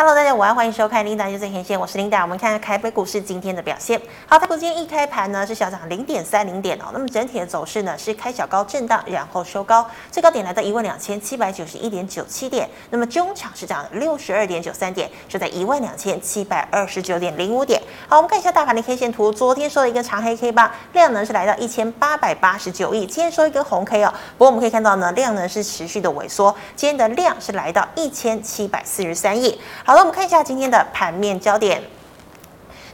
Hello，大家午安，欢迎收看《琳达就最前线》，我是琳达。我们看看台北股市今天的表现。好，台股今天一开盘呢是小涨零点三零点哦，那么整体的走势呢是开小高震荡，然后收高，最高点来到一万两千七百九十一点九七点。那么中场是涨六十二点九三点，就在一万两千七百二十九点零五点。好，我们看一下大盘的 K 线图，昨天收了一根长黑 K 棒，量能是来到一千八百八十九亿，今天收一根红 K 哦。不过我们可以看到呢，量能是持续的萎缩，今天的量是来到一千七百四十三亿。好了，我们看一下今天的盘面焦点。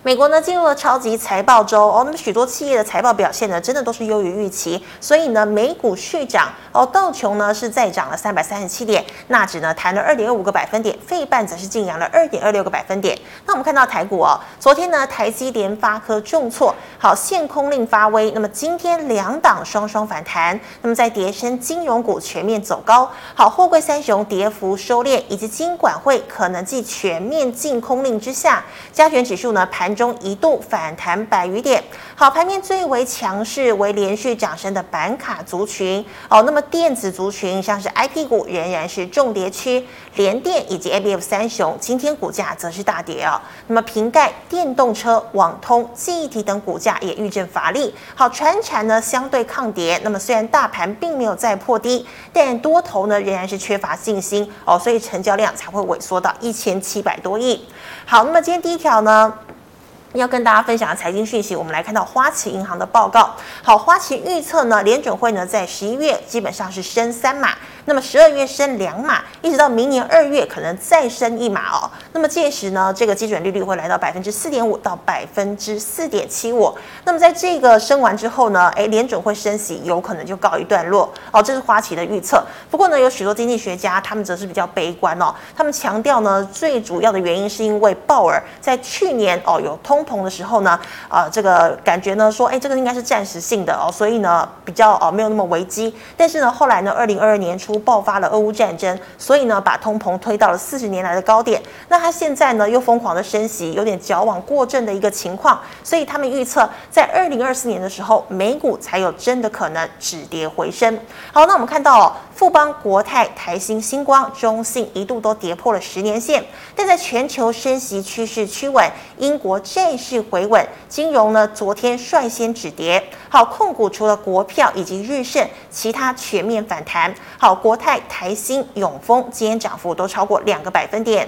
美国呢进入了超级财报周哦，那么许多企业的财报表现呢，真的都是优于预期，所以呢，美股续涨哦，道琼呢是再涨了三百三十七点，纳指呢弹了二点二五个百分点，费半则是劲扬了二点二六个百分点。那我们看到台股哦，昨天呢台积联发科重挫，好限空令发威，那么今天两档双双反弹，那么在跌升金融股全面走高，好货柜三雄跌幅收敛，以及金管会可能继全面禁空令之下，加权指数呢盘。中一度反弹百余点，好，盘面最为强势为连续涨升的板卡族群哦，那么电子族群像是 IP 股仍然是重跌区，联电以及 ABF 三雄今天股价则是大跌哦，那么瓶盖、电动车、网通、记忆体等股价也遇震乏力，好，船产呢相对抗跌，那么虽然大盘并没有再破低，但多头呢仍然是缺乏信心哦，所以成交量才会萎缩到一千七百多亿。好，那么今天第一条呢？要跟大家分享的财经讯息，我们来看到花旗银行的报告。好，花旗预测呢，联准会呢在十一月基本上是升三码。那么十二月升两码，一直到明年二月可能再升一码哦。那么届时呢，这个基准利率会来到百分之四点五到百分之四点七五。那么在这个升完之后呢，诶，联准会升息有可能就告一段落哦。这是花旗的预测。不过呢，有许多经济学家他们则是比较悲观哦。他们强调呢，最主要的原因是因为鲍尔在去年哦有通膨的时候呢，啊、这个感觉呢说，诶，这个应该是暂时性的哦，所以呢比较哦没有那么危机。但是呢，后来呢，二零二二年初。爆发了俄乌战争，所以呢，把通膨推到了四十年来的高点。那它现在呢，又疯狂的升息，有点矫枉过正的一个情况。所以他们预测，在二零二四年的时候，美股才有真的可能止跌回升。好，那我们看到，富邦、国泰、台新、星光、中信一度都跌破了十年线，但在全球升息趋势趋稳，英国债市回稳，金融呢昨天率先止跌。好，控股除了国票以及日盛，其他全面反弹。好，国泰、台新、永丰今天涨幅都超过两个百分点。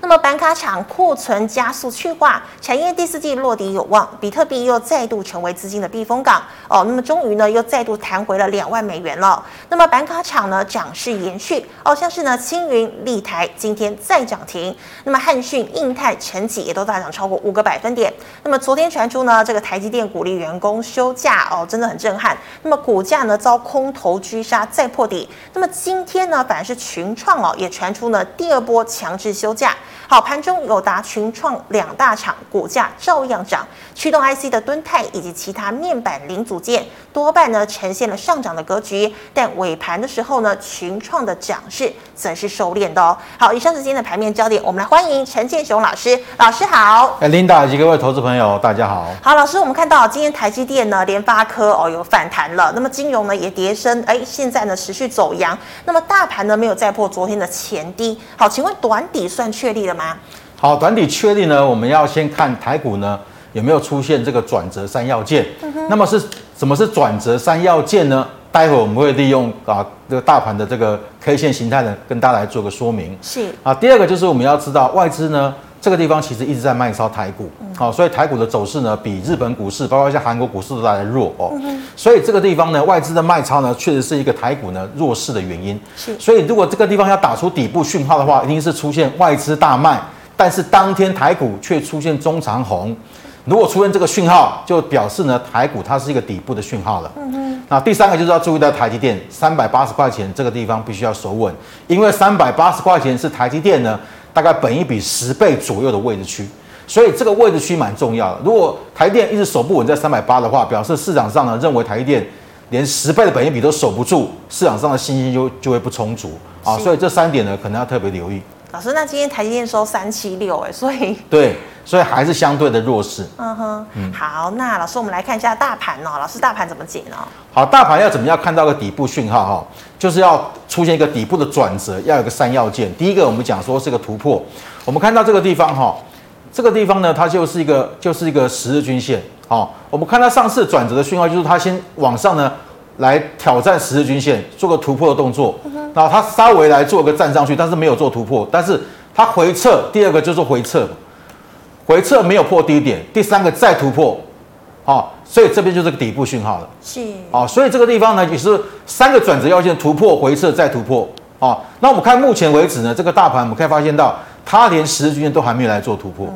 那么板卡厂库存加速去化，产业第四季落底有望，比特币又再度成为资金的避风港哦。那么终于呢，又再度弹回了两万美元了。那么板卡厂呢，涨势延续哦，像是呢青云、立台今天再涨停。那么汉讯、印泰、晨起也都大涨超过五个百分点。那么昨天传出呢，这个台积电鼓励员工休假哦，真的很震撼。那么股价呢遭空头狙杀再破底。那么今天呢，反而是群创哦，也传出呢第二波强制休假。好，盘中友达、群创两大厂股价照样涨，驱动 IC 的敦泰以及其他面板零组件多半呢呈现了上涨的格局，但尾盘的时候呢，群创的涨势则是收敛的哦。好，以上是今天的盘面焦点，我们来欢迎陈建雄老师，老师好。哎，琳达以及各位投资朋友，大家好。好，老师，我们看到今天台积电呢、联发科哦有反弹了，那么金融呢也跌升，哎，现在呢持续走阳，那么大盘呢没有再破昨天的前低。好，请问短底算确立了吗？好，短底确立呢，我们要先看台股呢有没有出现这个转折三要件。嗯、那么是什么是转折三要件呢？待会我们会利用啊这个大盘的这个 K 线形态呢，跟大家来做个说明。是啊，第二个就是我们要知道外资呢这个地方其实一直在卖超台股。好、嗯，所以台股的走势呢比日本股市，包括像韩国股市都来的弱哦。嗯、所以这个地方呢外资的卖超呢确实是一个台股呢弱势的原因。是，所以如果这个地方要打出底部讯号的话，一定是出现外资大卖。但是当天台股却出现中长红，如果出现这个讯号，就表示呢台股它是一个底部的讯号了。嗯哼。那第三个就是要注意到台积电三百八十块钱这个地方必须要守稳，因为三百八十块钱是台积电呢大概本一比十倍左右的位置区，所以这个位置区蛮重要的。如果台电一直守不稳在三百八的话，表示市场上呢认为台电连十倍的本一比都守不住，市场上的信心就就会不充足啊。所以这三点呢可能要特别留意。老师，那今天台积电收三七六，哎，所以对，所以还是相对的弱势。嗯哼，嗯好，那老师我们来看一下大盘哦，老师大盘怎么解呢？好，大盘要怎么样看到个底部讯号哈？就是要出现一个底部的转折，要有个三要件。第一个我们讲说是个突破，我们看到这个地方哈，这个地方呢，它就是一个就是一个十日均线。好，我们看到上次转折的讯号就是它先往上呢。来挑战十日均线，做个突破的动作。然后它稍微来做个站上去，但是没有做突破。但是它回撤，第二个就是回撤，回撤没有破低点。第三个再突破，好，所以这边就是个底部讯号了。是，好，所以这个地方呢，也是三个转折要件：突破、回撤、再突破。好，那我们看目前为止呢，这个大盘我们可以发现到，它连十日均线都还没有来做突破。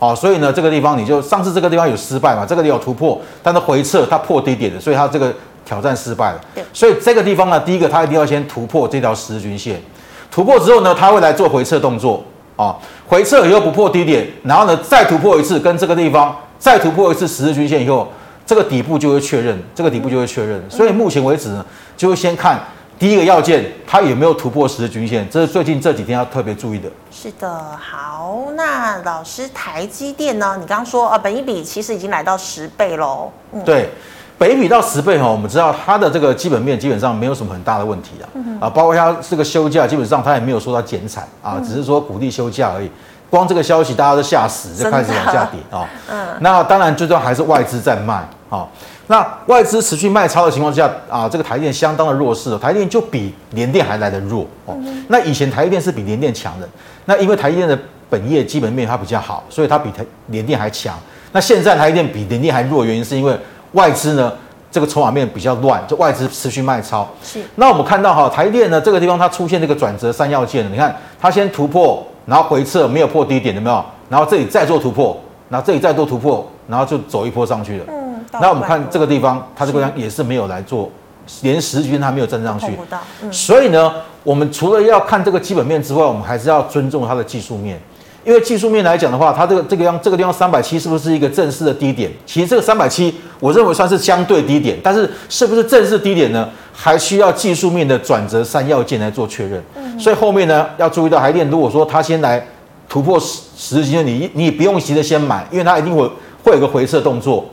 好，所以呢，这个地方你就上次这个地方有失败嘛，这个地方有突破，但是回撤它破低点的，所以它这个。挑战失败了，所以这个地方呢，第一个它一定要先突破这条十日均线，突破之后呢，它会来做回撤动作啊，回撤以后不破低点，然后呢再突破一次，跟这个地方再突破一次十日均线以后，这个底部就会确认，这个底部就会确认。所以目前为止呢，就会先看第一个要件，它有没有突破十日均线，这是最近这几天要特别注意的。是的，好，那老师台积电呢？你刚刚说啊，本一比其实已经来到十倍喽。嗯，对。本益比到十倍哈，我们知道它的这个基本面基本上没有什么很大的问题啊啊，包括它这个休假，基本上它也没有说它减产啊，只是说鼓励休假而已。光这个消息大家都吓死，就开始往下跌啊。嗯，那当然最重要还是外资在卖啊。那外资持续卖超的情况下啊，这个台电相当的弱势，台电就比联电还来得弱哦。那以前台电是比联电强的，那因为台电的本业基本面它比较好，所以它比台联电还强。那现在台电比联电还弱，原因是因为。外资呢，这个筹码面比较乱，就外资持续卖超。是。那我们看到哈，台电呢这个地方它出现这个转折三要件，你看它先突破，然后回撤没有破低点，有没有？然后这里再做突破，然后这里再做突破，然后就走一波上去了。嗯。那我们看这个地方，它这个地方也是没有来做，连十均它没有站上去。到。嗯。所以呢，我们除了要看这个基本面之外，我们还是要尊重它的技术面。因为技术面来讲的话，它这个这个样这个地方三百七是不是一个正式的低点？其实这个三百七，我认为算是相对低点，但是是不是正式低点呢？还需要技术面的转折三要件来做确认。嗯。所以后面呢，要注意到台电，如果说它先来突破十十日均线，你你不用急着先买，因为它一定会会有个回撤动作，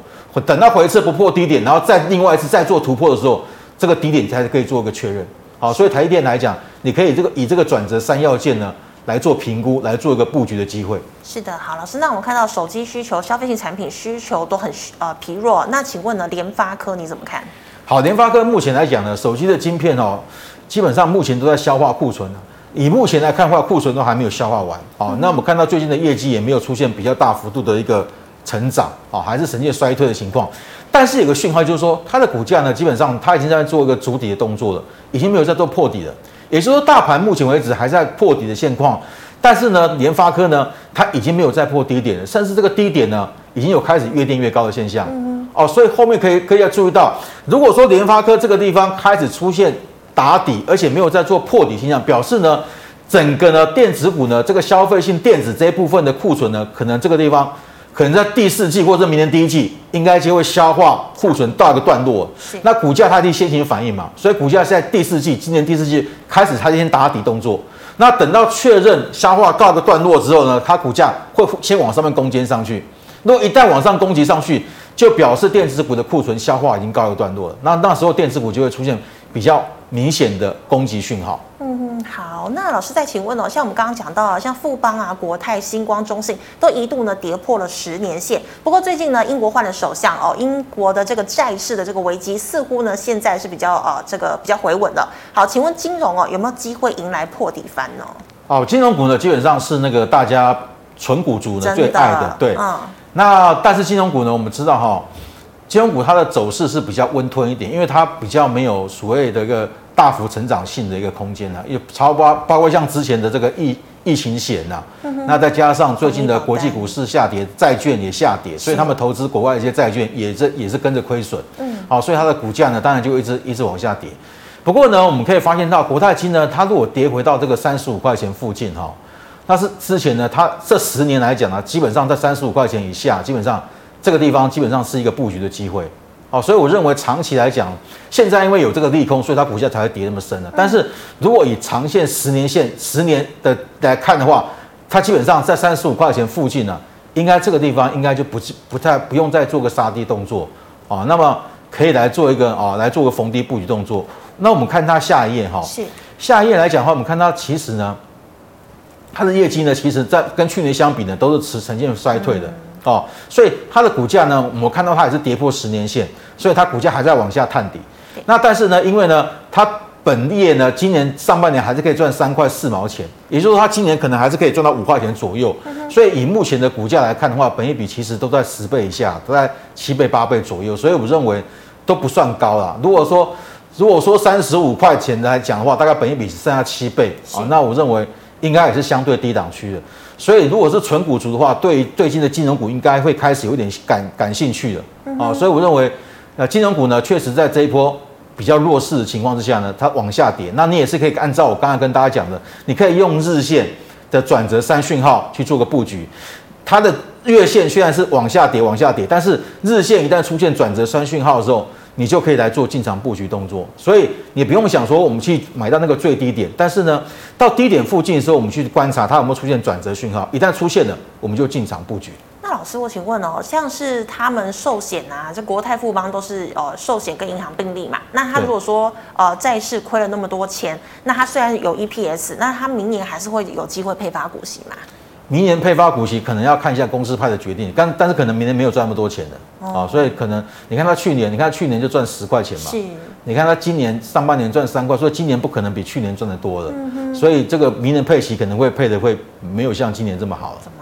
等到回撤不破低点，然后再另外一次再做突破的时候，这个低点才可以做一个确认。好，所以台电来讲，你可以这个以这个转折三要件呢。来做评估，来做一个布局的机会。是的，好，老师，那我们看到手机需求、消费性产品需求都很呃疲弱，那请问呢，联发科你怎么看？好，联发科目前来讲呢，手机的晶片哦，基本上目前都在消化库存。以目前来看的话，库存都还没有消化完。好、嗯，那我们看到最近的业绩也没有出现比较大幅度的一个成长，啊，还是呈现衰退的情况。但是有个讯号就是说，它的股价呢，基本上它已经在做一个筑底的动作了，已经没有在做破底了。也就是说，大盘目前为止还在破底的现况，但是呢，联发科呢，它已经没有再破低点了，甚至这个低点呢，已经有开始越垫越高的现象。嗯、哦，所以后面可以可以要注意到，如果说联发科这个地方开始出现打底，而且没有再做破底现象，表示呢，整个呢电子股呢，这个消费性电子这一部分的库存呢，可能这个地方。可能在第四季或者明年第一季，应该就会消化库存到一个段落。那股价它一定先行反应嘛，所以股价是在第四季，今年第四季开始它先打底动作。那等到确认消化告一个段落之后呢，它股价会先往上面攻坚上去。如果一旦往上攻击上去，就表示电子股的库存消化已经告一个段落了。那那时候电子股就会出现比较明显的攻击讯号。嗯，好，那老师再请问哦，像我们刚刚讲到啊，像富邦啊、国泰、星光、中信都一度呢跌破了十年线。不过最近呢，英国换了首相哦，英国的这个债市的这个危机似乎呢现在是比较呃这个比较回稳的。好，请问金融哦有没有机会迎来破底翻呢？哦，金融股呢基本上是那个大家纯股族呢最爱的，对，嗯。那但是金融股呢，我们知道哈、哦，金融股它的走势是比较温吞一点，因为它比较没有所谓的一个。大幅成长性的一个空间呢，也超包包括像之前的这个疫疫情险呐，那再加上最近的国际股市下跌，债券也下跌，所以他们投资国外一些债券也是也是跟着亏损，嗯，好，所以它的股价呢，当然就一直一直往下跌。不过呢，我们可以发现到国泰金呢，它如果跌回到这个三十五块钱附近哈，那是之前呢，它这十年来讲呢，基本上在三十五块钱以下，基本上这个地方基本上是一个布局的机会。好，所以我认为长期来讲，现在因为有这个利空，所以它股价才会跌那么深了。但是如果以长线十年线十年的来看的话，它基本上在三十五块钱附近呢，应该这个地方应该就不不太不用再做个杀低动作啊，那么可以来做一个啊，来做个逢低布局动作。那我们看它下一页哈，是下一页来讲的话，我们看它其实呢，它的业绩呢，其实在跟去年相比呢，都是持呈现衰退的。嗯哦，所以它的股价呢，我看到它也是跌破十年线，所以它股价还在往下探底。那但是呢，因为呢，它本业呢，今年上半年还是可以赚三块四毛钱，也就是说，它今年可能还是可以赚到五块钱左右。所以以目前的股价来看的话，本益比其实都在十倍以下，都在七倍八倍左右，所以我认为都不算高啦。如果说如果说三十五块钱来讲的话，大概本益比只剩下七倍啊，那我认为应该也是相对低档区的。所以，如果是纯股族的话，对最近的金融股应该会开始有点感感兴趣的啊。所以我认为，那，金融股呢，确实在这一波比较弱势的情况之下呢，它往下跌。那你也是可以按照我刚才跟大家讲的，你可以用日线的转折三讯号去做个布局。它的月线虽然是往下跌，往下跌，但是日线一旦出现转折三讯号的时候，你就可以来做进场布局动作，所以你不用想说我们去买到那个最低点，但是呢，到低点附近的时候，我们去观察它有没有出现转折讯号，一旦出现了，我们就进场布局。那老师，我请问哦，像是他们寿险啊，这国泰富邦都是呃寿险跟银行并立嘛，那他如果说呃债市亏了那么多钱，那他虽然有 EPS，那他明年还是会有机会配发股息嘛？明年配发股息可能要看一下公司派的决定，但但是可能明年没有赚那么多钱的啊、哦。哦，所以可能你看他去年，你看去年就赚十块钱嘛，是，你看他今年上半年赚三块，所以今年不可能比去年赚的多了，嗯，所以这个明年配息可能会配的会没有像今年这么好，这么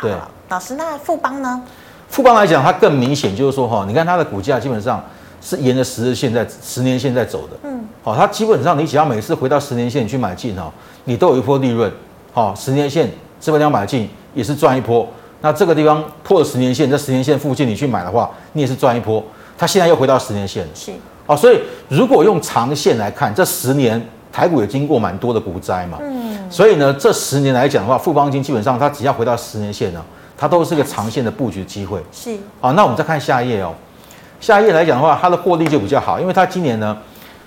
对，老师，那富邦呢？富邦来讲，它更明显就是说哈，你看它的股价基本上是沿着十日线在十年线在走的，嗯，好，它基本上你只要每次回到十年线去买进哈，你都有一波利润，好，十年线。这边要买进也是赚一波，那这个地方破了十年线，在十年线附近你去买的话，你也是赚一波。它现在又回到十年线了，是哦。所以如果用长线来看，这十年台股也经过蛮多的股灾嘛，嗯。所以呢，这十年来讲的话，富邦金基本上它只要回到十年线呢，它都是个长线的布局机会。是。啊，那我们再看下一页哦。下一页来讲的话，它的获利就比较好，因为它今年呢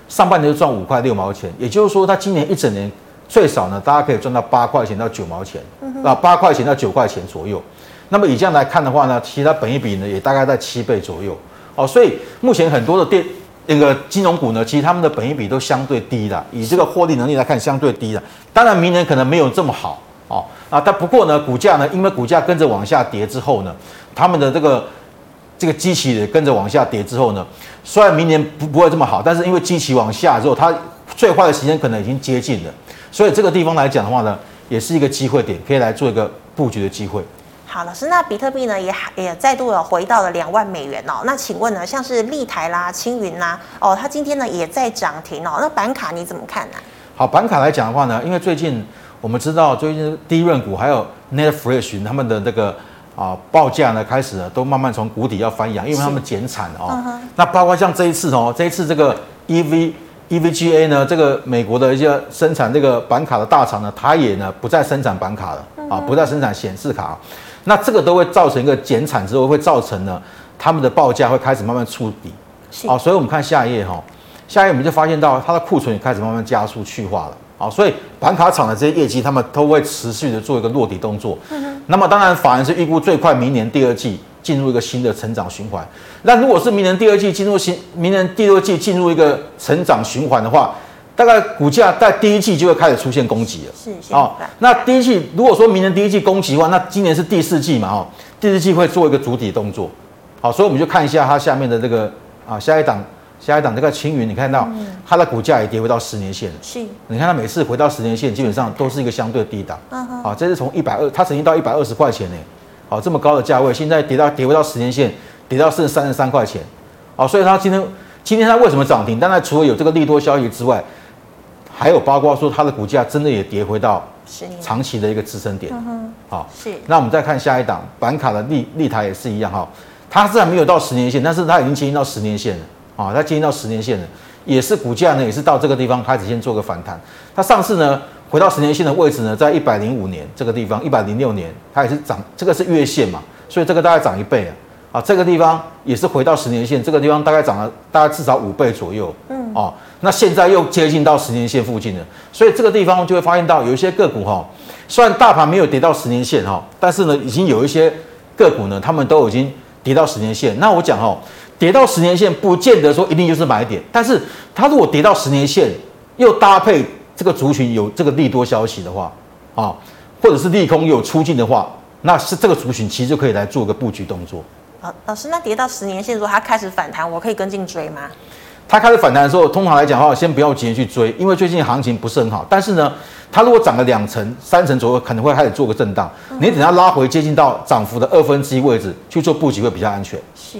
上半年就赚五块六毛钱，也就是说它今年一整年。最少呢，大家可以赚到八块钱到九毛钱，啊，八块钱到九块钱左右。那么以这样来看的话呢，其他本一比呢也大概在七倍左右。哦，所以目前很多的电那个金融股呢，其实他们的本益比都相对低的。以这个获利能力来看，相对低的。当然明年可能没有这么好哦啊，但不过呢，股价呢，因为股价跟着往下跌之后呢，他们的这个这个机器也跟着往下跌之后呢，虽然明年不不会这么好，但是因为机器往下之后，它最坏的时间可能已经接近了。所以这个地方来讲的话呢，也是一个机会点，可以来做一个布局的机会。好，老师，那比特币呢也也再度有回到了两万美元哦。那请问呢，像是立台啦、青云啦，哦，它今天呢也在涨停哦。那板卡你怎么看呢？好，板卡来讲的话呢，因为最近我们知道，最近第一润股还有 Netfresh 他们的这个啊报价呢开始呢都慢慢从谷底要翻扬，因为他们减产哦、嗯。那包括像这一次哦，这一次这个 EV。EVGA 呢，这个美国的一些生产这个板卡的大厂呢，它也呢不再生产板卡了啊，不再生产显示卡，那这个都会造成一个减产之后，会造成呢他们的报价会开始慢慢触底，啊，所以我们看下一页哈，下一页我们就发现到它的库存也开始慢慢加速去化了，啊，所以板卡厂的这些业绩，他们都会持续的做一个落底动作，那么当然法人是预估最快明年第二季。进入一个新的成长循环。那如果是明年第二季进入新，明年第二季进入一个成长循环的话，大概股价在第一季就会开始出现攻击了。是哦，那第一季如果说明年第一季攻击的话，那今年是第四季嘛？哦，第四季会做一个主底动作。好，所以我们就看一下它下面的这个啊，下一档，下一档这个青云，你看到它的股价也跌回到十年线了。是，你看它每次回到十年线，基本上都是一个相对低档。嗯哼。啊，这是从一百二，它曾经到一百二十块钱呢。好，这么高的价位，现在跌到跌回到十年线，跌到剩三十三块钱。好，所以它今天今天它为什么涨停？当然除了有这个利多消息之外，还有包括说它的股价真的也跌回到长期的一个支撑点。好，是。那我们再看下一档板卡的立立台也是一样哈，它虽然没有到十年线，但是它已经接近到十年线了。啊，它接近到十年线了，也是股价呢也是到这个地方开始先做个反弹。它上次呢？回到十年线的位置呢，在一百零五年这个地方，一百零六年它也是涨，这个是月线嘛，所以这个大概涨一倍啊，啊，这个地方也是回到十年线，这个地方大概涨了大概至少五倍左右，嗯，哦，那现在又接近到十年线附近了，所以这个地方就会发现到有一些个股哈，虽然大盘没有跌到十年线哈，但是呢，已经有一些个股呢，他们都已经跌到十年线。那我讲哦，跌到十年线不见得说一定就是买点，但是它如果跌到十年线，又搭配这个族群有这个利多消息的话，啊，或者是利空有出尽的话，那是这个族群其实就可以来做个布局动作。老老师，那跌到十年线的时候，它开始反弹，我可以跟进追吗？它开始反弹的时候，通常来讲的话，先不要急着去追，因为最近行情不是很好。但是呢，它如果涨了两成、三成左右，可能会开始做个震荡。嗯、你等它拉回接近到涨幅的二分之一位置去做布局会比较安全。是，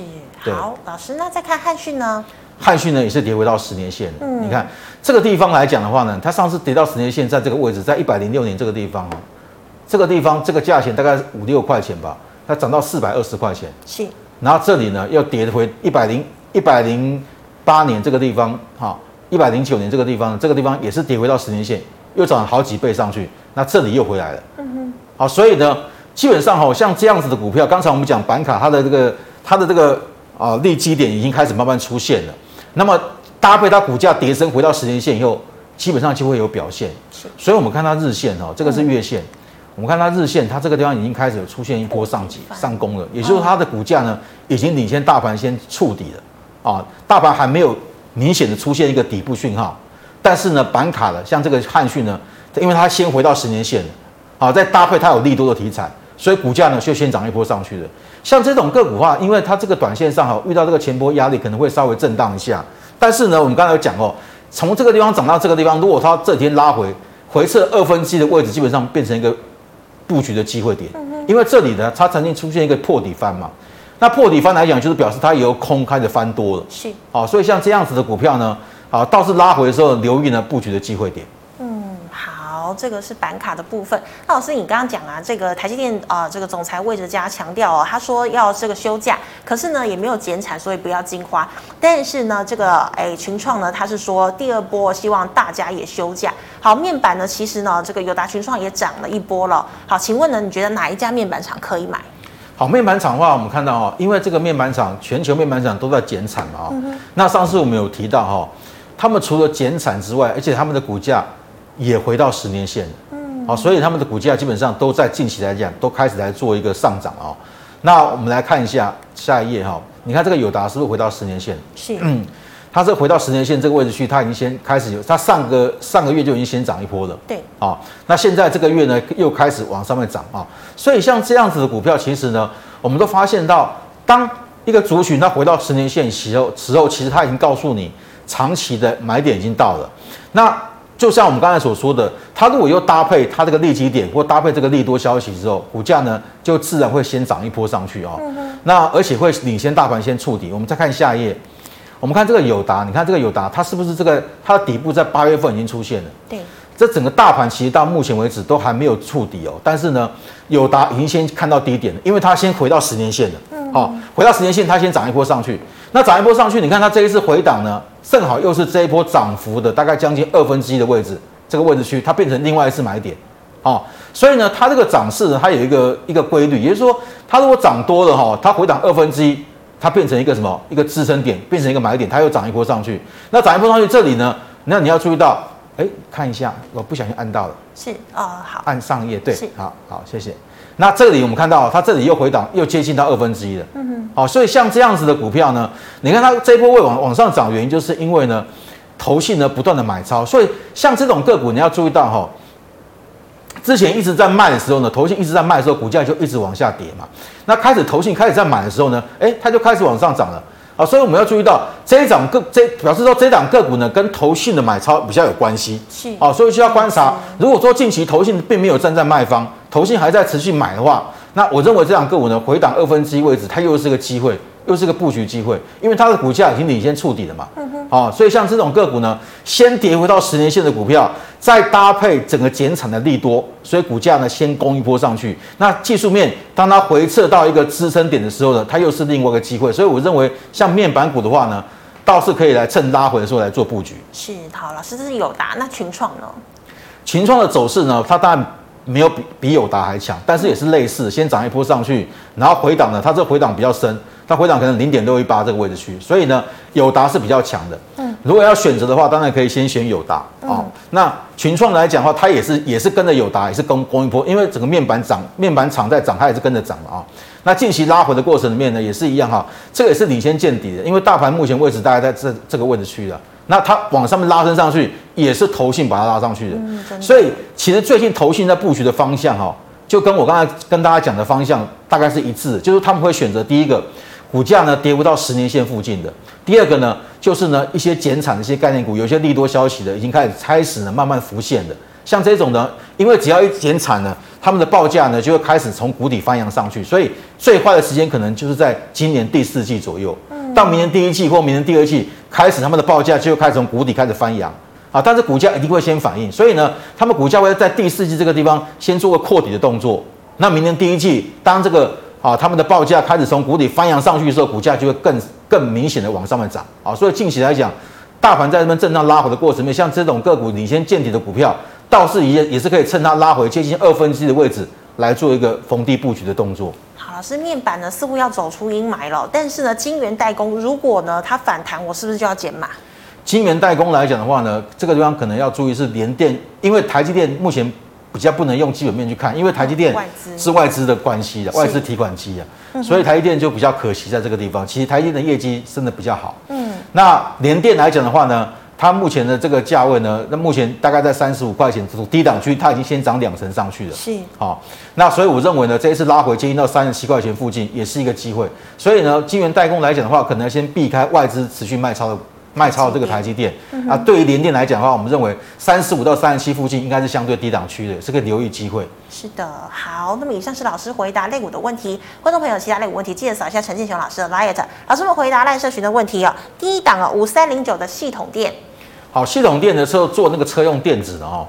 好，老师，那再看汉讯呢？汉讯呢也是跌回到十年线。嗯，你看这个地方来讲的话呢，它上次跌到十年线，在这个位置，在一百零六年这个地方哦，这个地方这个价钱大概五六块钱吧，它涨到四百二十块钱。是，然后这里呢又跌回一百零一百零。八年这个地方，哈，一百零九年这个地方，这个地方也是跌回到十年线，又涨了好几倍上去，那这里又回来了。嗯哼，好，所以呢，基本上哈，像这样子的股票，刚才我们讲板卡，它的这个它的这个啊利基点已经开始慢慢出现了，那么搭配它股价跌升回到十年线以后，基本上就会有表现。是，所以我们看它日线哈，这个是月线，我们看它日线，它这个地方已经开始有出现一波上挤上攻了，也就是它的股价呢，已经领先大盘先触底了。啊，大盘还没有明显的出现一个底部讯号，但是呢，板卡了像这个汉讯呢，因为它先回到十年线了，啊，再搭配它有利多的题材，所以股价呢就先涨一波上去了。像这种个股的话，因为它这个短线上哈遇到这个前波压力，可能会稍微震荡一下，但是呢，我们刚才有讲哦，从这个地方涨到这个地方，如果它这几天拉回回撤二分之一的位置，基本上变成一个布局的机会点，因为这里呢，它曾经出现一个破底翻嘛。那破底翻来讲，就是表示它由空开始翻多了，是，好，所以像这样子的股票呢，好，倒是拉回的时候留意呢布局的机会点。嗯，好，这个是板卡的部分。那老师，你刚刚讲啊，这个台积电啊，这个总裁魏哲家强调哦，他说要这个休假，可是呢也没有减产，所以不要惊慌。但是呢，这个哎群创呢，他是说第二波希望大家也休假。好，面板呢，其实呢，这个友达群创也涨了一波了。好，请问呢，你觉得哪一家面板厂可以买？好，面板厂的话，我们看到哈，因为这个面板厂，全球面板厂都在减产嘛，嗯、那上次我们有提到哈，他们除了减产之外，而且他们的股价也回到十年线，嗯，好，所以他们的股价基本上都在近期来讲都开始来做一个上涨啊。那我们来看一下下一页哈，你看这个友达是不是回到十年线？是，嗯。它是回到十年线这个位置去，它已经先开始有，它上个上个月就已经先涨一波了。对，啊、哦，那现在这个月呢又开始往上面涨啊，所以像这样子的股票，其实呢，我们都发现到，当一个族群它回到十年线时候，时候其实它已经告诉你，长期的买点已经到了。那就像我们刚才所说的，它如果又搭配它这个利基点，或搭配这个利多消息之后，股价呢就自然会先涨一波上去啊、哦。嗯、那而且会领先大盘先触底。我们再看下一页。我们看这个友达，你看这个友达，它是不是这个它的底部在八月份已经出现了？对，这整个大盘其实到目前为止都还没有触底哦。但是呢，友达已经先看到低点了，因为它先回到十年线了。嗯，好，回到十年线，它先涨一波上去。那涨一波上去，你看它这一次回档呢，正好又是这一波涨幅的大概将近二分之一的位置，这个位置区它变成另外一次买点。哦，所以呢，它这个涨势呢，它有一个一个规律，也就是说，它如果涨多了哈，它回档二分之一。它变成一个什么？一个支撑点，变成一个买点，它又涨一波上去。那涨一波上去，这里呢？那你要注意到，哎，看一下，我不小心按到了。是哦，好。按上页，对，是好好，谢谢。那这里我们看到，它这里又回档，又接近到二分之一了。嗯哼。好，所以像这样子的股票呢，你看它这一波会往往上涨，原因就是因为呢，投信呢不断的买超，所以像这种个股，你要注意到哈。之前一直在卖的时候呢，投信一直在卖的时候，股价就一直往下跌嘛。那开始投信开始在买的时候呢，诶，它就开始往上涨了啊。所以我们要注意到这一档个这表示说这一档个股呢跟投信的买超比较有关系，是啊，所以需要观察。如果说近期投信并没有站在卖方，投信还在持续买的话，那我认为这档个股呢回档二分之一位置，它又是个机会。又是个布局机会，因为它的股价已经领先触底了嘛。嗯哼。啊，所以像这种个股呢，先跌回到十年线的股票，再搭配整个减产的利多，所以股价呢先攻一波上去。那技术面，当它回撤到一个支撑点的时候呢，它又是另外一个机会。所以我认为，像面板股的话呢，倒是可以来趁拉回的时候来做布局。是，好，老师，这是友达，那群创呢？群创的走势呢，它当然没有比比友达还强，但是也是类似，先涨一波上去，然后回档呢，它这回档比较深。它回档可能零点六一八这个位置区，所以呢，友达是比较强的。嗯，如果要选择的话，当然可以先选友达啊。那群创来讲的话，它也是也是跟着友达，也是攻攻一波，因为整个面板涨，面板厂在涨，它也是跟着涨嘛啊、哦。那近期拉回的过程里面呢，也是一样哈，这个也是领先见底的，因为大盘目前位置大概在这这个位置区的，那它往上面拉升上去，也是投信把它拉上去的。嗯、所以其实最近投信在布局的方向哈，就跟我刚才跟大家讲的方向大概是一致的，就是他们会选择第一个。股价呢跌不到十年线附近的。第二个呢，就是呢一些减产的一些概念股，有些利多消息的已经开始开始呢慢慢浮现的。像这种呢，因为只要一减产呢，他们的报价呢就会开始从谷底翻扬上去，所以最坏的时间可能就是在今年第四季左右，到明年第一季或明年第二季开始，他们的报价就会开始从谷底开始翻扬啊。但是股价一定会先反应，所以呢，他们股价会在第四季这个地方先做个扩底的动作。那明年第一季当这个。啊，他们的报价开始从谷底翻扬上去的时候，股价就会更更明显的往上面涨啊。所以近期来讲，大盘在这边震荡拉回的过程里面，像这种个股领先见底的股票，倒是也也是可以趁它拉回接近二分之一的位置来做一个逢低布局的动作。好，老师，面板呢似乎要走出阴霾了，但是呢，晶圆代工如果呢它反弹，我是不是就要减码？晶圆代工来讲的话呢，这个地方可能要注意是联电，因为台积电目前。比较不能用基本面去看，因为台积电是外资的关系的，外资提款机啊，所以台积电就比较可惜在这个地方。其实台积电的业绩真的比较好。嗯，那联电来讲的话呢，它目前的这个价位呢，那目前大概在三十五块钱这种低档区，它已经先涨两成上去了。是，好，那所以我认为呢，这一次拉回接近到三十七块钱附近，也是一个机会。所以呢，晶圆代工来讲的话，可能要先避开外资持续卖超的。卖超这个台积电啊，对于联电来讲的话，我们认为三十五到三十七附近应该是相对低档区的，是个留意机会。是的，好，那么以上是老师回答类股的问题，观众朋友其他类股问题记得扫一下陈建雄老师的 LINE，老师们回答赖社群的问题哦。第一档啊，五三零九的系统电，好，系统电的时候做那个车用电子的哦，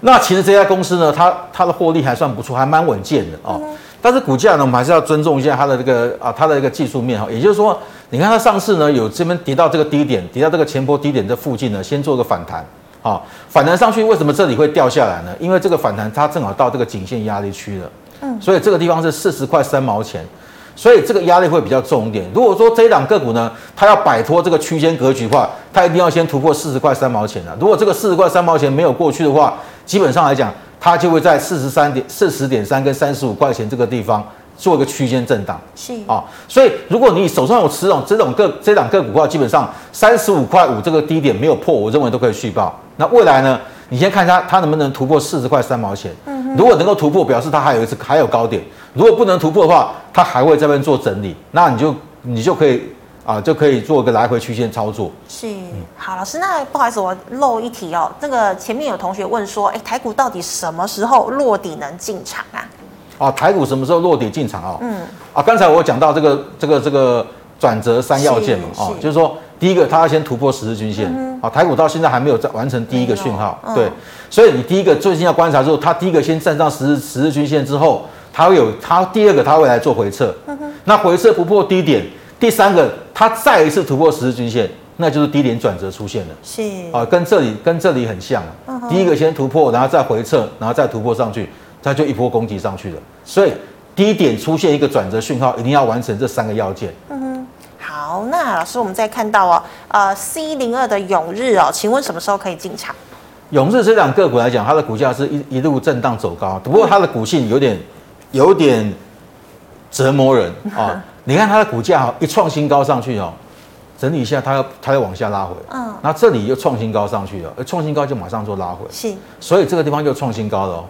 那其实这家公司呢，它它的获利还算不错，还蛮稳健的哦。嗯但是股价呢，我们还是要尊重一下它的这个啊，它的一个技术面哈。也就是说，你看它上次呢，有这边跌到这个低点，跌到这个前波低点这附近呢，先做个反弹，啊，反弹上去，为什么这里会掉下来呢？因为这个反弹它正好到这个颈线压力区了，嗯，所以这个地方是四十块三毛钱，所以这个压力会比较重一点。如果说这一档个股呢，它要摆脱这个区间格局的话，它一定要先突破四十块三毛钱的。如果这个四十块三毛钱没有过去的话，基本上来讲。它就会在四十三点、四十点三跟三十五块钱这个地方做一个区间震荡，是啊，所以如果你手上有持这种这种个这档个股的话，基本上三十五块五这个低点没有破，我认为都可以续抱。那未来呢？你先看一下它能不能突破四十块三毛钱。嗯哼，如果能够突破，表示它还有一次还有高点；如果不能突破的话，它还会在这边做整理。那你就你就可以。啊，就可以做一个来回区间操作。是，好，老师，那不好意思，我漏一题哦。那个前面有同学问说，哎，台股到底什么时候落底能进场啊？啊，台股什么时候落底进场啊？嗯，啊，刚才我讲到这个这个这个转折三要件嘛，啊，就是说第一个，它要先突破十日均线。嗯、啊，台股到现在还没有在完成第一个讯号，嗯、对，所以你第一个最近要观察之后，它第一个先站上十日十日均线之后，它会有它第二个它会来做回撤。那回撤不破低点。第三个，它再一次突破十日均线，那就是低点转折出现了。是啊，跟这里跟这里很像。Uh. 第一个先突破，然后再回撤，然后再突破上去，它就一波攻击上去了。所以低点出现一个转折讯号，一定要完成这三个要件。嗯哼，好，那老师，我们再看到哦，呃，C 零二的永日哦，请问什么时候可以进场？永日这两个股来讲，它的股价是一一路震荡走高，不过它的股性有点有点折磨人啊。你看它的股价哈，一创新高上去哦，整理一下，它要它要往下拉回，嗯，那这里又创新高上去了，而创新高就马上做拉回，是，所以这个地方又创新高了哦，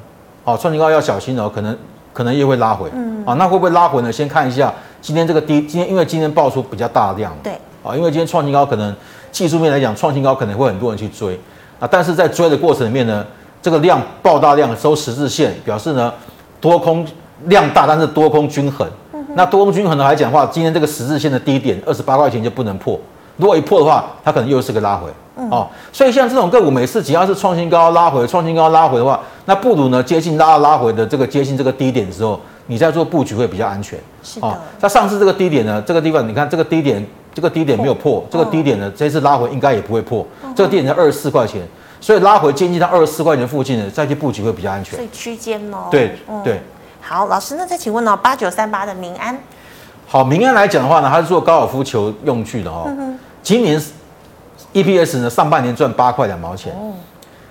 好，创新高要小心哦，可能可能又会拉回，嗯，啊，那会不会拉回呢？先看一下今天这个低，今天因为今天爆出比较大量，对，啊，因为今天创新高，可能技术面来讲创新高可能会很多人去追，啊，但是在追的过程里面呢，这个量爆大量收十字线，表示呢多空量大，但是多空均衡。那多空均衡的来讲的话，今天这个十字线的低点二十八块钱就不能破，如果一破的话，它可能又是个拉回，嗯、哦。所以像这种个股，每次只要是创新高拉回，创新高拉回的话，那不如呢接近拉拉回的这个接近这个低点的时候，你再做布局会比较安全。是的。哦，那上次这个低点呢，这个地方你看这个低点，这个低点没有破，破这个低点呢，这次拉回应该也不会破，嗯、这个低点是二十四块钱，所以拉回接近到二十四块钱附近呢，再去布局会比较安全。所以区间哦。对对。好，老师，那再请问哦？八九三八的民安，好，明安来讲的话呢，它是做高尔夫球用具的哦。嗯、今年，EPS 呢上半年赚八块两毛钱。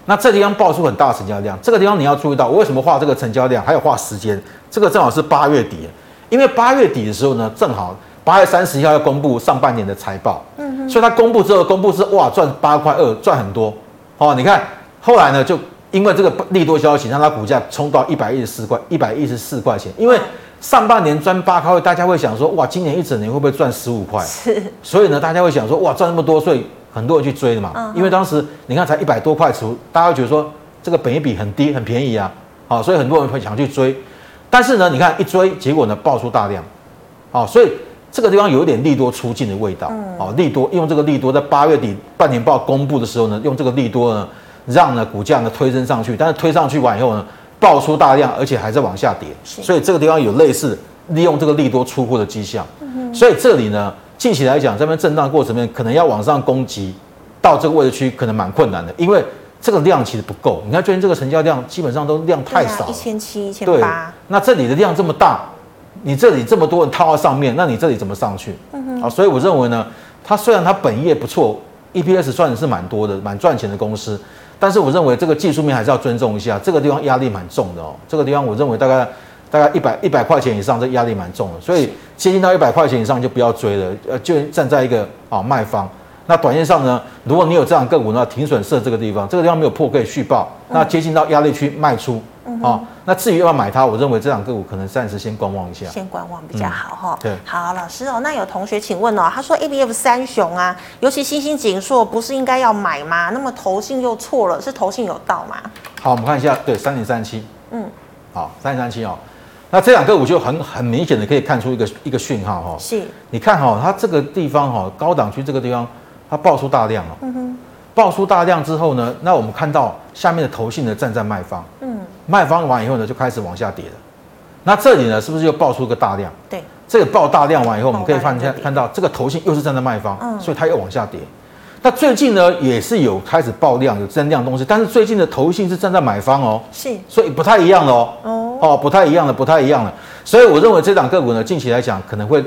那这地方爆出很大的成交量，这个地方你要注意到，我为什么画这个成交量，还有画时间，这个正好是八月底，因为八月底的时候呢，正好八月三十一号要公布上半年的财报，所以它公布之后，公布是哇赚八块二，赚很多，哦，你看后来呢，就因为这个利多消息，让它股价冲到一百一十四块，一百一十四块钱，因为上半年赚八块，大家会想说，哇，今年一整年会不会赚十五块？是，所以呢，大家会想说，哇，赚那么多，所以。很多人去追的嘛，嗯、因为当时你看才一百多块出，大家会觉得说这个本益比很低很便宜啊，好，所以很多人会想去追。但是呢，你看一追，结果呢爆出大量，好，所以这个地方有一点利多出尽的味道，嗯好，利多用这个利多在八月底半年报公布的时候呢，用这个利多呢让呢股价呢推升上去，但是推上去完以后呢爆出大量，而且还在往下跌，所以这个地方有类似利用这个利多出货的迹象，所以这里呢。近期来讲，这边震荡过程面可能要往上攻击到这个位置区，可能蛮困难的，因为这个量其实不够。你看最近这个成交量基本上都量太少，一千七、一千八。那这里的量这么大，你这里这么多人套在上面，那你这里怎么上去？啊，所以我认为呢，它虽然它本业不错，EPS 算的是蛮多的，蛮赚钱的公司，但是我认为这个技术面还是要尊重一下，这个地方压力蛮重的哦。这个地方我认为大概。大概一百一百块钱以上，这压力蛮重的，所以接近到一百块钱以上就不要追了，呃，就站在一个啊卖方。那短线上呢，如果你有这样个股呢，停损设这个地方，这个地方没有破可以续报，那接近到压力区卖出啊。那至于要买它，我认为这两个股可能暂时先观望一下，先观望比较好哈。对，好，老师哦，那有同学请问哦，他说 ABF 三雄啊，尤其新兴景硕不是应该要买吗？那么投信又错了，是投信有到吗？好，我们看一下，对，三零三七，嗯，好，三零三七哦。那这两个股就很很明显的可以看出一个一个讯号哈，是，你看哈，它这个地方哈，高档区这个地方，它爆出大量了，嗯哼，爆出大量之后呢，那我们看到下面的头信呢站在卖方，嗯，卖方完以后呢就开始往下跌了，那这里呢是不是又爆出个大量？对，这个爆大量完以后，我们可以看看看到这个头信又是站在卖方，嗯，所以它又往下跌。那最近呢也是有开始爆量有增量东西，但是最近的头信是站在买方哦，是，所以不太一样哦。哦。哦，不太一样的，不太一样的，所以我认为这档个股呢，近期来讲可能会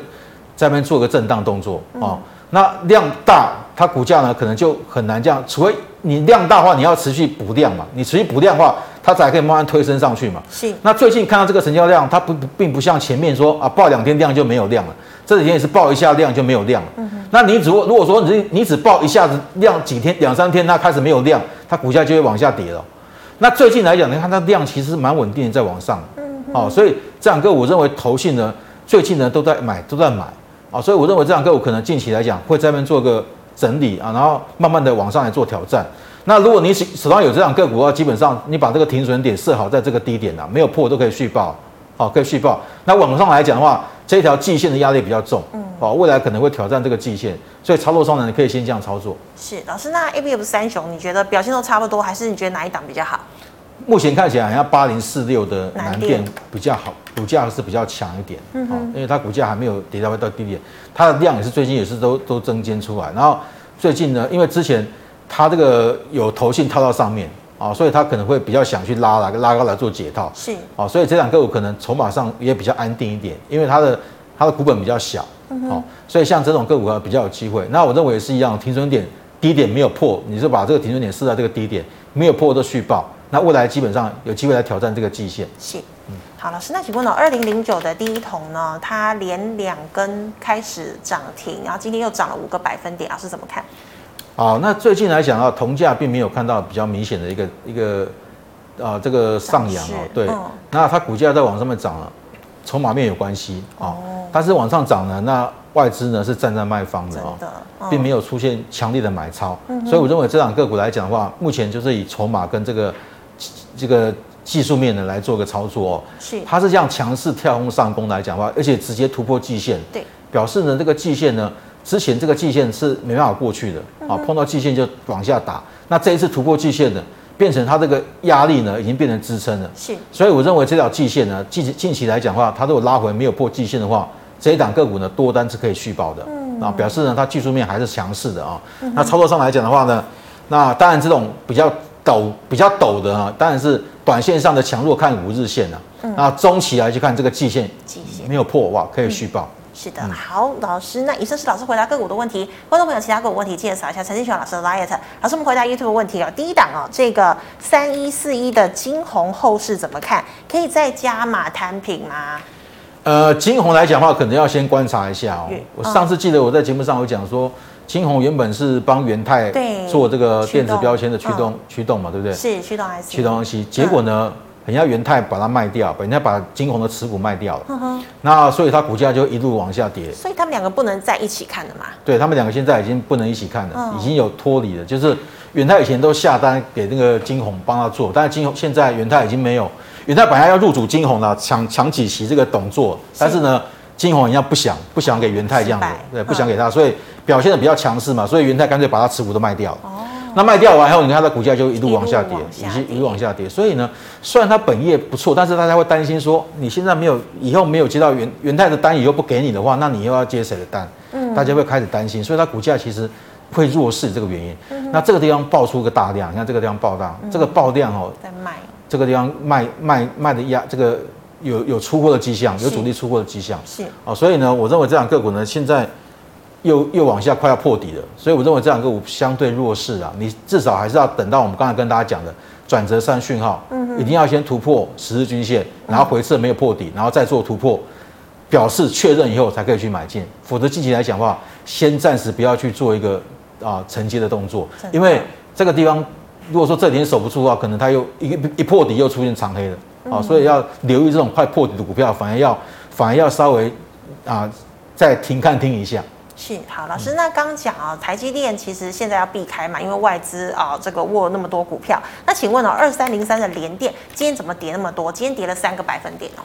在那边做个震荡动作。哦。那量大，它股价呢可能就很难这样，除非你量大的话，你要持续补量嘛，你持续补量的话，它才可以慢慢推升上去嘛。是。那最近看到这个成交量，它不并不像前面说啊，爆两天量就没有量了，这几天也是爆一下量就没有量了。嗯哼。那你如果如果说你你只爆一下子量几天两三天，它开始没有量，它股价就会往下跌了。那最近来讲，你看它量其实蛮稳定的，在往上，嗯，好，所以这两个我认为投信呢，最近呢都在买，都在买，啊，所以我认为这两个我可能近期来讲会在那边做个整理啊，然后慢慢的往上来做挑战。那如果你手手上有这两个股的话，基本上你把这个停损点设好在这个低点啊，没有破都可以续报，好，可以续报。那往上来讲的话，这条季线的压力比较重，嗯。哦，未来可能会挑战这个季线，所以操作上呢，你可以先这样操作。是老师，那 ABF 三雄，你觉得表现都差不多，还是你觉得哪一档比较好？目前看起来好像八零四六的南电比较好，股价是比较强一点。嗯哼，因为它股价还没有跌到到低点，它的量也是最近也是都都增坚出来。然后最近呢，因为之前它这个有投信套到上面啊，所以它可能会比较想去拉来拉高来做解套。是啊，所以这两个股可能筹码上也比较安定一点，因为它的它的股本比较小。好，所以像这种个股啊比较有机会。那我认为也是一样，停损点低点没有破，你就把这个停损点设在这个低点，没有破都续报。那未来基本上有机会来挑战这个季线。是，嗯，好，老师，那请问呢，二零零九的第一桶呢，它连两根开始涨停，然后今天又涨了五个百分点，老师怎么看？好，那最近来讲啊，铜价并没有看到比较明显的一个一个啊、呃、这个上扬哦，对，嗯、那它股价在往上面涨了。筹码面有关系啊，它是往上涨呢，那外资呢是站在卖方的啊，并没有出现强烈的买超，所以我认为这档个股来讲的话，目前就是以筹码跟这个这个技术面呢来做个操作哦，是，它是这样强势跳空上攻来讲的话，而且直接突破季线，对，表示呢这个季线呢之前这个季线是没办法过去的啊，碰到季线就往下打，那这一次突破季线的。变成它这个压力呢，已经变成支撑了。是，所以我认为这条季线呢，近近期来讲的话，它如果拉回没有破季线的话，这一档个股呢多单是可以续抱的。嗯，啊，表示呢它技术面还是强势的啊。嗯、那操作上来讲的话呢，那当然这种比较陡、比较陡的啊，当然是短线上的强弱看五日线了。嗯，那中期来去看这个季线，季线没有破哇，可以续抱。嗯是的，好，老师，那以上是老师回答个股的问题。观众朋友，其他个股问题记得扫一下陈清泉老师的 LINE。老师，我们回答 YouTube 问题哦。第一档哦，这个三一四一的金红后市怎么看？可以再加码摊平吗？呃，金红来讲的话，可能要先观察一下哦。我上次记得我在节目上有讲说，金红原本是帮元泰做这个电子标签的驱动驱动嘛，对不对？是驱动 IC。驱动 IC，结果呢？人家元泰把它卖掉，人家把晶宏的持股卖掉了，那所以它股价就一路往下跌。所以他们两个不能在一起看的嘛？对，他们两个现在已经不能一起看了，嗯、已经有脱离了。就是元泰以前都下单给那个晶宏帮他做，但是晶宏现在元泰已经没有，元泰本来要入主晶宏了，抢抢几席这个董座，但是呢，金鸿人家不想不想给元泰这样子，对，不想给他，所以表现的比较强势嘛，所以元泰干脆把他持股都卖掉了。哦那卖掉完以后，你看它的股价就一路往下跌，已经一路往下跌。所以呢，虽然它本业不错，但是大家会担心说，你现在没有，以后没有接到元元泰的单，以后不给你的话，那你又要接谁的单？嗯，大家会开始担心，所以它股价其实会弱势这个原因。嗯、那这个地方爆出个大量，你看这个地方爆大，嗯、这个爆量哦，在卖，这个地方卖卖卖的压，这个有有出货的迹象，有主力出货的迹象。是啊，所以呢，我认为这两个股呢，现在。又又往下快要破底了，所以我认为这两个股相对弱势啊，你至少还是要等到我们刚才跟大家讲的转折上讯号，嗯，一定要先突破十日均线，然后回撤没有破底，然后再做突破，表示确认以后才可以去买进，否则近期来讲的话，先暂时不要去做一个啊承接的动作，因为这个地方如果说这点守不住的话，可能它又一一破底又出现长黑了啊，所以要留意这种快破底的股票，反而要反而要稍微啊再停看听一下。是好，老师，那刚讲啊，台积电其实现在要避开嘛，因为外资啊这个握那么多股票。那请问哦，二三零三的联电今天怎么跌那么多？今天跌了三个百分点哦。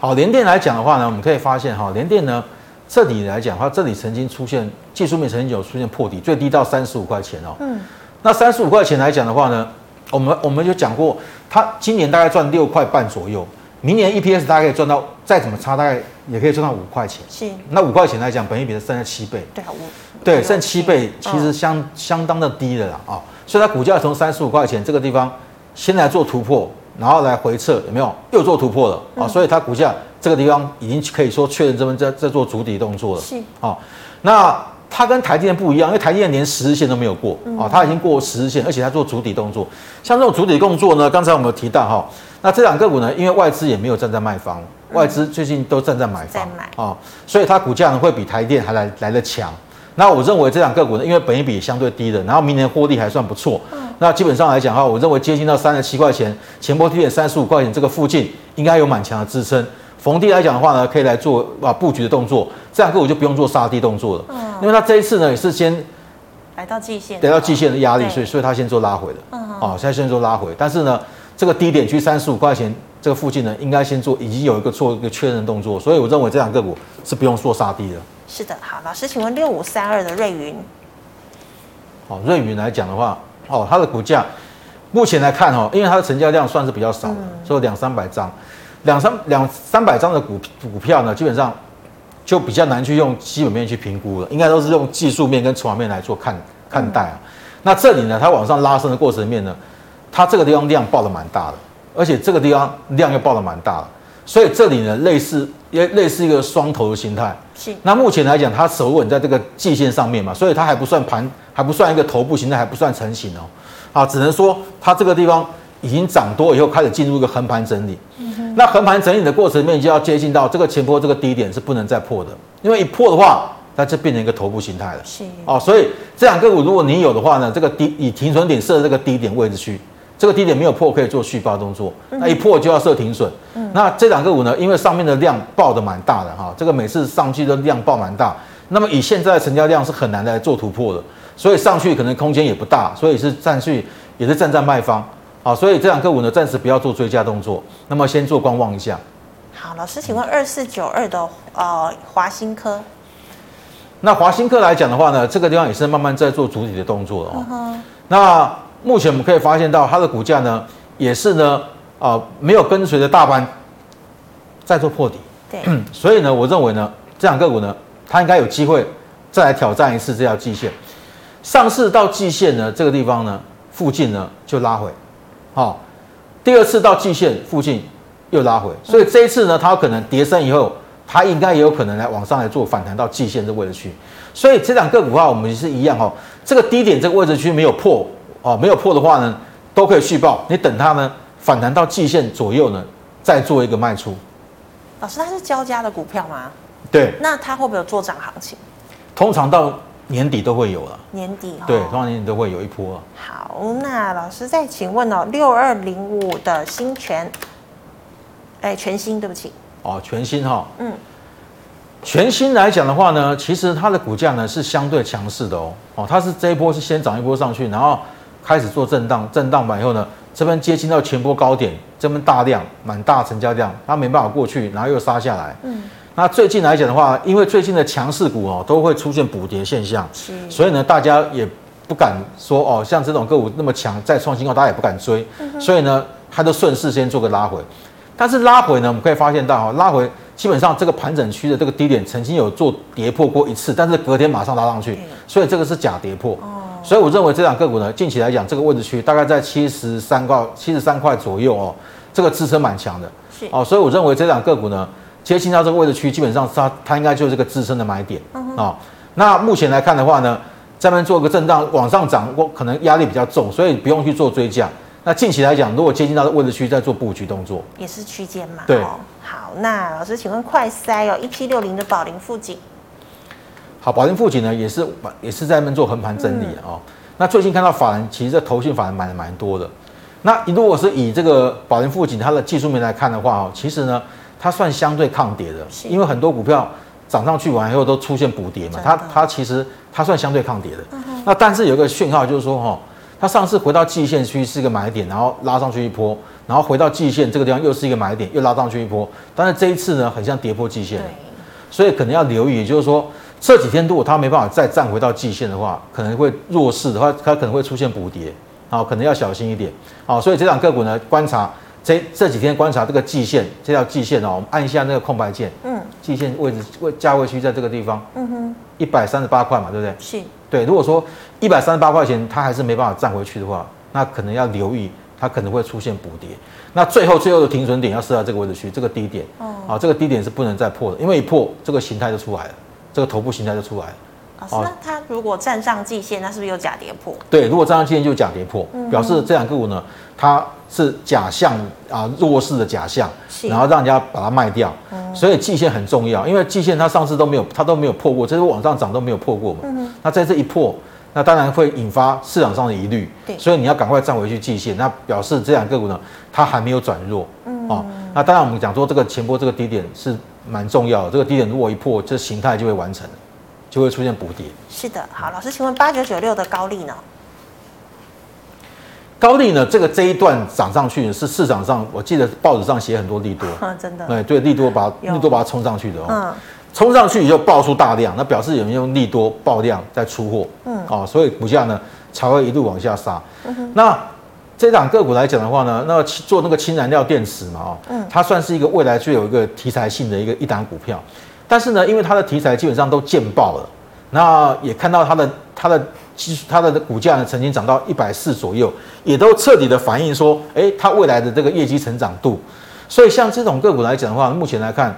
好，联电来讲的话呢，我们可以发现哈，联电呢这里来讲，它这里曾经出现技术面曾经有出现破底，最低到三十五块钱哦。嗯。那三十五块钱来讲的话呢，我们我们就讲过，它今年大概赚六块半左右。明年 EPS 大概可以赚到，再怎么差大概也可以赚到五块钱。是，那五块钱来讲，本益比是剩下七倍。对，五。对，剩七倍，其实相、嗯、相当的低的啦啊、哦，所以它股价从三十五块钱这个地方先来做突破，然后来回撤，有没有？又做突破了啊、哦，所以它股价这个地方已经可以说确认这边在在做主底动作了。是，啊、哦，那。它跟台积电不一样，因为台积电连十日线都没有过啊，它已经过十日线，而且它做主底动作。像这种主底动作呢，刚才我们有提到哈，那这两个股呢，因为外资也没有站在卖方，外资最近都站在买方啊，所以它股价呢会比台积电还来来得强。那我认为这两个股呢，因为本益比也相对低的，然后明年获利还算不错，嗯那基本上来讲的话，我认为接近到三十七块钱，前波低点三十五块钱这个附近，应该有蛮强的支撑。逢低来讲的话呢，可以来做啊布局的动作，这两个股就不用做杀低动作了。嗯因为它这一次呢也是先来到季线，来到季线的压力，所以所以它先做拉回的，哦，现在先做拉回，但是呢，这个低点区三十五块钱这个附近呢，应该先做，已经有一个做一个确认动作，所以我认为这两个股是不用做杀低的。是的，好，老师，请问六五三二的瑞云，好，瑞云来讲的话，哦，它的股价目前来看哦，因为它的成交量算是比较少的，所以两三百张，两三两三百张的股股票呢，基本上。就比较难去用基本面去评估了，应该都是用技术面跟筹码面来做看看待啊。那这里呢，它往上拉升的过程面呢，它这个地方量爆的蛮大的，而且这个地方量又爆的蛮大的，所以这里呢，类似也类似一个双头的形态。是。那目前来讲，它守稳在这个季线上面嘛，所以它还不算盘，还不算一个头部形态，还不算成型哦。啊，只能说它这个地方已经涨多以后，开始进入一个横盘整理。那横盘整理的过程里面就要接近到这个前波这个低点是不能再破的，因为一破的话，那就变成一个头部形态了。是哦，所以这两个股如果你有的话呢，这个低以停损点设这个低点位置区，这个低点没有破可以做续抱动作，那一破就要设停损。嗯，那这两个股呢，因为上面的量爆的蛮大的哈，这个每次上去的量爆蛮大，那么以现在的成交量是很难来做突破的，所以上去可能空间也不大，所以是占去也是站在卖方。好，所以这两个股呢，暂时不要做追加动作，那么先做观望一下。好，老师，请问二四九二的呃华新科，那华新科来讲的话呢，这个地方也是慢慢在做主体的动作了哦。嗯、那目前我们可以发现到它的股价呢，也是呢啊、呃、没有跟随着大盘在做破底。对，所以呢，我认为呢，这两个股呢，它应该有机会再来挑战一次这条季线。上市到季线呢，这个地方呢附近呢就拉回。好，第二次到季线附近又拉回，所以这一次呢，它可能跌升以后它应该也有可能来往上来做反弹到季线这个位置去。所以这两个股的话，我们是一样哈，这个低点这个位置区没有破哦，没有破的话呢，都可以续报。你等它呢反弹到季线左右呢，再做一个卖出。老师，它是交加的股票吗？对。那它会不会有做涨行情？通常到年底都会有了。年底。对，通常年底都会有一波。好，那老师再请问哦，六二零五的新全，哎，全新，对不起。哦，全新哈，嗯，全新来讲的话呢，其实它的股价呢是相对强势的哦，哦，它是这一波是先涨一波上去，然后开始做震荡，震荡完以后呢，这边接近到前波高点，这边大量蛮大成交量，它没办法过去，然后又杀下来，嗯，那最近来讲的话，因为最近的强势股哦都会出现补跌现象，是，所以呢，大家也不敢说哦，像这种个股那么强再创新高，大家也不敢追，嗯、所以呢，它就顺势先做个拉回。但是拉回呢，我们可以发现到哈，拉回基本上这个盘整区的这个低点曾经有做跌破过一次，但是隔天马上拉上去，所以这个是假跌破。所以我认为这两个股呢，近期来讲，这个位置区大概在七十三块、七十三块左右哦，这个支撑蛮强的。是哦，所以我认为这两个股呢，接近到这个位置区，基本上它它应该就是这个支撑的买点啊。那目前来看的话呢，这边做个震荡往上涨，我可能压力比较重，所以不用去做追价。那近期来讲，如果接近到的位置区，再做布局动作，也是区间嘛。对、哦，好，那老师，请问快塞哦，一七六零的宝林富锦，好，宝林富锦呢，也是也是在那边做横盘整理啊、嗯哦。那最近看到法人，其实这投信法人买的蛮多的。那如果是以这个宝林富锦它的技术面来看的话哦，其实呢，它算相对抗跌的，因为很多股票涨上去完以后都出现补跌嘛，它它其实它算相对抗跌的。嗯、那但是有一个讯号就是说哈。哦它上次回到季线区是一个买点，然后拉上去一波，然后回到季线这个地方又是一个买点，又拉上去一波。但是这一次呢，很像跌破季线，所以可能要留意，也就是说这几天如果它没办法再站回到季线的话，可能会弱势的话，它可能会出现补跌，好，可能要小心一点。好，所以这档个股呢，观察这这几天观察这个季线，这条季线哦，我们按一下那个空白键，嗯，季线位置位价位区在这个地方，嗯哼，一百三十八块嘛，对不对？是。对，如果说一百三十八块钱，它还是没办法站回去的话，那可能要留意，它可能会出现补跌。那最后最后的停损点要设在这个位置区，这个低点，哦，啊，这个低点是不能再破的，因为一破，这个形态就出来了，这个头部形态就出来了。老师，那它如果站上季线，那是不是有假跌破？对，如果站上季线就假跌破，嗯、表示这两个股呢，它是假象啊，弱势的假象，然后让人家把它卖掉。嗯、所以季线很重要，因为季线它上次都没有，它都没有破过，这是往上涨都没有破过嘛。嗯、那在这一破，那当然会引发市场上的疑虑。对，所以你要赶快站回去季线，那表示这两个股呢，它还没有转弱。嗯，哦，那当然我们讲说这个前波这个低点是蛮重要的，这个低点如果一破，这形态就会完成。就会出现补跌。是的，好，老师，请问八九九六的高利呢？高利呢？这个这一段涨上去是市场上，我记得报纸上写很多利多，嗯、真的。对对，利多把利多把它冲上去的哦。嗯。冲上去以后爆出大量，那表示有人用利多爆量在出货。嗯。哦，所以股价呢才会一路往下杀。那这档个股来讲的话呢，那做那个氢燃料电池嘛，哦，嗯，它算是一个未来具有一个题材性的一个一档股票。但是呢，因为它的题材基本上都见报了，那也看到它的它的技术它的股价呢曾经涨到一百四左右，也都彻底的反映说，哎，它未来的这个业绩成长度。所以像这种个股来讲的话，目前来看，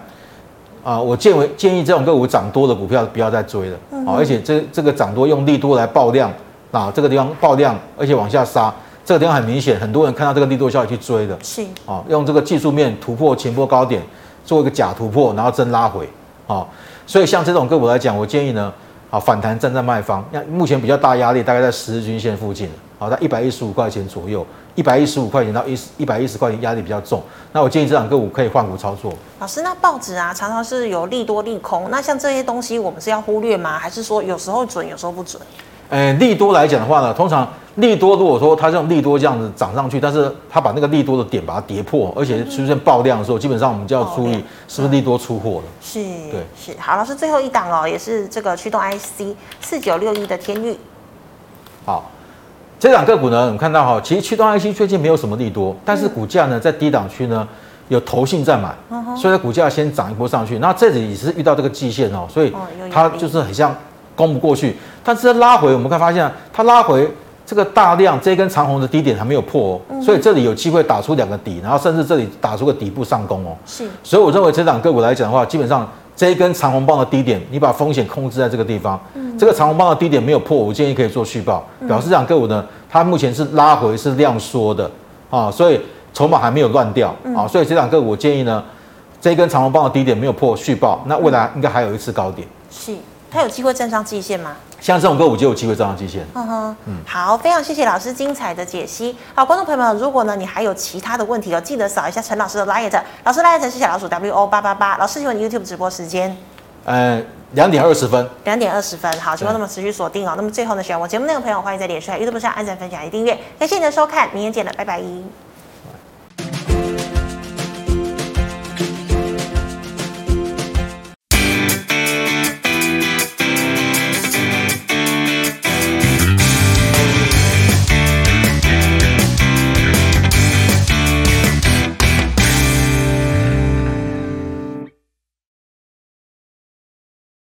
啊，我建为建议这种个股涨多的股票不要再追了，啊，而且这这个涨多用利多来爆量，啊，这个地方爆量，而且往下杀，这个地方很明显，很多人看到这个利多消息去追的，是啊，用这个技术面突破前波高点，做一个假突破，然后真拉回。哦，所以像这种个股来讲，我建议呢，啊，反弹站在卖方，那目前比较大压力大概在十日均线附近，好，在一百一十五块钱左右，一百一十五块钱到一一百一十块钱压力比较重，那我建议这两个股可以换股操作。老师，那报纸啊常常是有利多利空，那像这些东西我们是要忽略吗？还是说有时候准，有时候不准？呃，利多来讲的话呢，通常利多如果说它用利多这样子涨上去，但是它把那个利多的点把它跌破，而且出现爆量的时候，基本上我们就要注意是不是利多出货了。是，对，是。好，老师最后一档哦，也是这个驱动 IC 四九六一的天域。好，这档个股呢，我们看到哈，其实驱动 IC 最近没有什么利多，但是股价呢在低档区呢有投信在买，所以它股价先涨一波上去。那这里也是遇到这个季线哦，所以它就是很像。攻不过去，但是拉回，我们可以发现，它拉回这个大量这根长红的低点还没有破哦，嗯、所以这里有机会打出两个底，然后甚至这里打出个底部上攻哦。是，所以我认为这档个股来讲的话，基本上这一根长红棒的低点，你把风险控制在这个地方。嗯，这个长红棒的低点没有破，我建议可以做续报，表示这档个股呢，它目前是拉回是量缩的啊，所以筹码还没有乱掉啊，所以这档个股我建议呢，这一根长红棒的低点没有破续报，那未来应该还有一次高点。是，它有机会站上季线吗？像这种个股就有机会站上季线。嗯哼，嗯，好，非常谢谢老师精彩的解析。好，观众朋友们，如果呢你还有其他的问题哦，记得扫一下陈老师的 LINE，老师 LINE 是小老鼠 W O 八八八。老师请问 YouTube 直播时间？呃，两点二十分。两点二十分，好，请观众们持续锁定哦。那么最后呢，喜欢我节目内容的朋友，欢迎在脸书、YouTube 上按赞、分享、及订阅。感谢你的收看，明天见了，拜拜。